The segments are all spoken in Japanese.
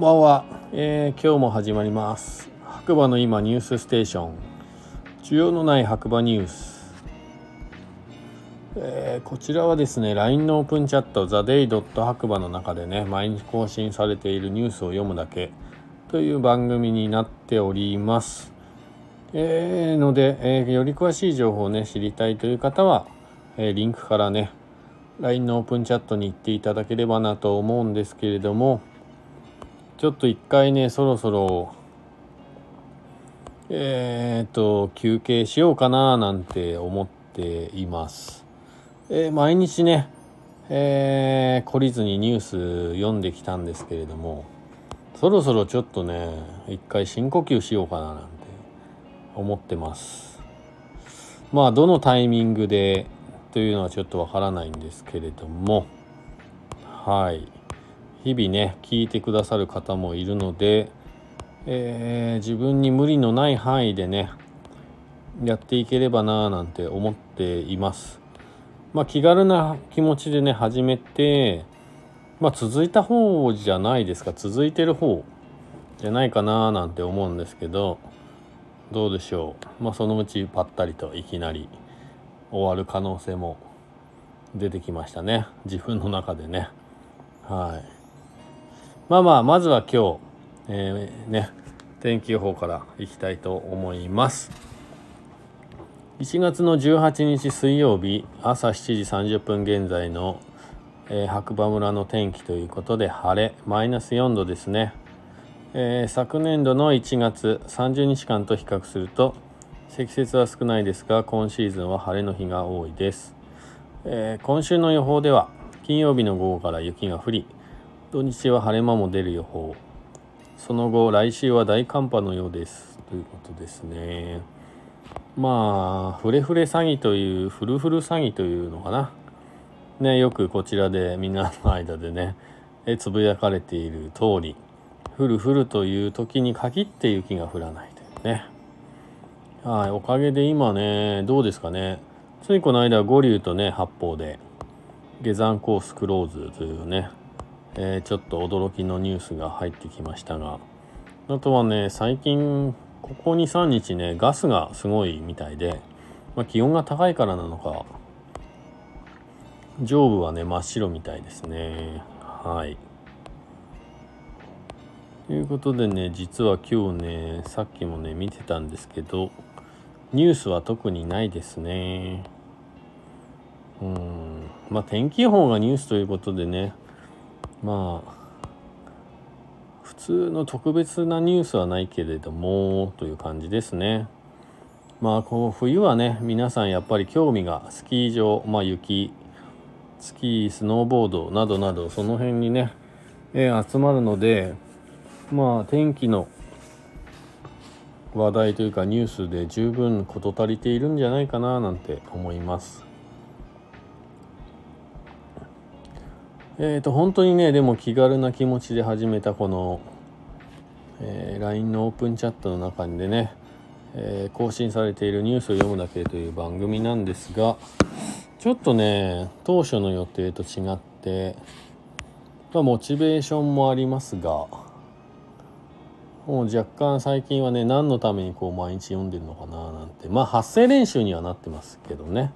んばんは、えー、今日も始まります。白馬の今ニュースステーション。需要のない白馬ニュース、えー、こちらはですね LINE のオープンチャット TheDay. 白馬の中でね毎日更新されているニュースを読むだけという番組になっております。えー、ので、えー、より詳しい情報をね知りたいという方は、えー、リンクからね LINE のオープンチャットに行っていただければなと思うんですけれどもちょっと一回ねそろそろえっ、と休憩しようかななんて思っています、えー、毎日ねえー、懲りずにニュース読んできたんですけれどもそろそろちょっとね一回深呼吸しようかななんて思ってます。まあどのタイミングでというのはちょっとわからないんですけれども。はい。日々ね聞いてくださる方もいるので、えー、自分に無理のない範囲でねやっていければなぁなんて思っています。まあ気軽な気持ちでね始めてまあ続いた方じゃないですか。続いてる方じゃないかなぁなんて思うんですけどどうでしょう。まあそのうちぱったりといきなり終わる可能性も出てきましたね。自分の中でね。はい。まあまあまずは今日、えー、ね天気予報からいきたいと思います。1月の18日水曜日朝7時30分現在の、えー、白馬村の天気ということで晴れマイナス4度ですね、えー、昨年度の1月30日間と比較すると積雪は少ないですが今シーズンは晴れの日が多いです、えー、今週の予報では金曜日の午後から雪が降り土日は晴れ間も出る予報。その後来週は大寒波のようです。ということですね。まあフレフレ詐欺というフルフル詐欺というのかな。ねよくこちらでみんなの間でねえつぶやかれている通り降る降るという時に限って雪が降らないというね。はいおかげで今ねどうですかね。ついこの間五竜とね八方で下山コースクローズというねえー、ちょっと驚きのニュースが入ってきましたがあとはね最近ここ23日ねガスがすごいみたいで、まあ、気温が高いからなのか上部はね真っ白みたいですね。はい。ということでね実は今日ねさっきもね見てたんですけどニュースは特にないですね。うん。まあ天気予報がニュースということでねまあ普通の特別なニュースはないけれどもという感じですね。まあこう冬はね皆さんやっぱり興味がスキー場、まあ、雪スキースノーボードなどなどその辺にね、え、集まるのでまあ天気の話題というかニュースで十分事足りているんじゃないかななんて思います。えっ、ー、と本当にねでも気軽な気持ちで始めたこの、えー、LINE のオープンチャットの中にでね、えー、更新されているニュースを読むだけという番組なんですがちょっとね当初の予定と違って、まあ、モチベーションもありますがもう若干最近はね何のためにこう毎日読んでるのかななんてまあ発声練習にはなってますけどね。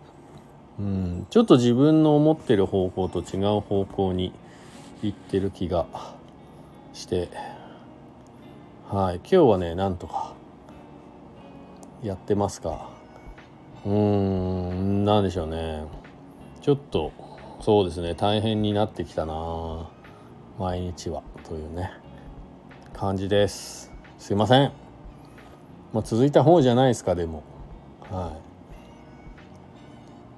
うん、ちょっと自分の思ってる方向と違う方向に行ってる気がして。はい。今日はねなんとかやってますか。うーん何でしょうね。ちょっとそうですね。大変になってきたな。毎日は。というね。感じです。すいません。まあ続いた方じゃないですかでも。はい。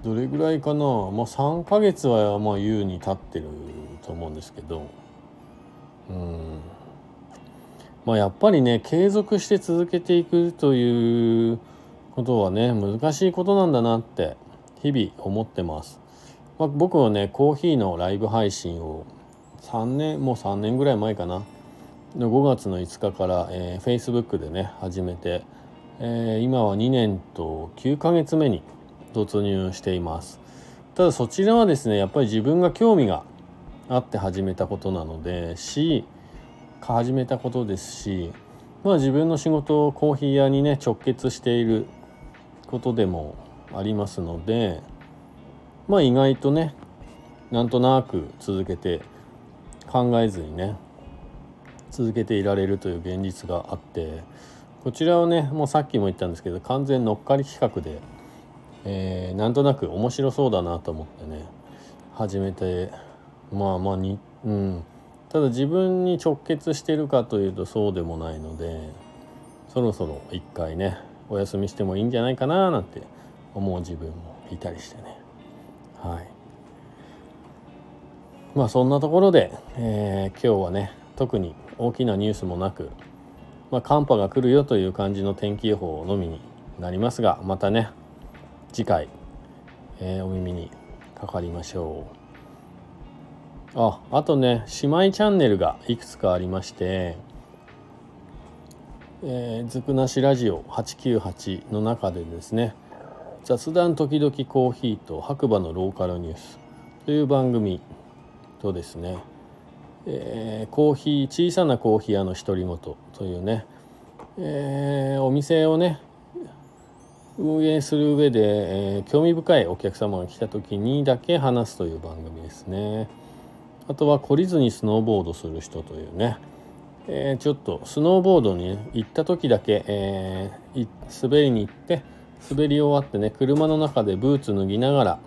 どれぐらいかな？まあ3ヶ月はまあ優に経ってると思うんですけど。うん。まあやっぱりね継続して続けていくということはね難しいことなんだなって日々思ってます、まあ、僕はねコーヒーのライブ配信を3年もう3年ぐらい前かな。5月の5日から、えー、Facebook でね始めて、えー、今は2年と9ヶ月目に突入しています。ただそちらはですねやっぱり自分が興味があって始めたことなのでし始めたことですしまあ自分の仕事をコーヒー屋にね直結していることでもありますのでまあ意外とねなんとなく続けて考えずにね続けていられるという現実があってこちらをねもうさっきも言ったんですけど完全乗っかり企画で、えー、なんとなく面白そうだなと思ってね。始めてまあまあにうん。ただ自分に直結してるかというとそうでもないのでそろそろ一回ねお休みしてもいいんじゃないかななんて思う自分もいたりしてね。はい。まあそんなところで、えー、今日はね特に大きなニュースもなく、まあ、寒波が来るよという感じの天気予報のみになりますがまたね次回、えー、お耳にかかりましょう。ああとね姉妹チャンネルがいくつかありましてえー、ずくなしラジオ898の中でですね雑談時々コーヒーと白馬のローカルニュースという番組とですね、えー、コーヒー小さなコーヒー屋の独り言というね、えー、お店をね運営する上で、えー、興味深いお客様が来た時にだけ話すという番組ですね。あとは懲りずにスノーボードする人というね。えー、ちょっとスノーボードに行った時だけ、えー、滑りに行って滑り終わってね車の中でブーツ脱ぎながら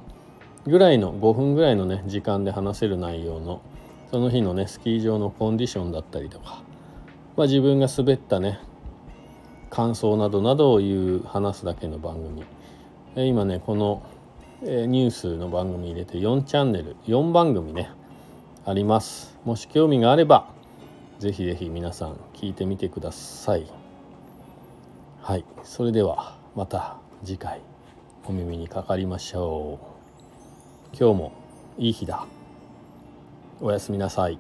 ぐらいの5分ぐらいのね時間で話せる内容のその日のねスキー場のコンディションだったりとか、まあ、自分が滑ったね感想などなどを言う話すだけの番組、今ねこの、ニュースの番組入れて4チャンネル4番組ねあります。もし興味があればぜひぜひ皆さん聞いてみてください。はい。それではまた次回お耳にかかりましょう。今日もいい日だ。おやすみなさい。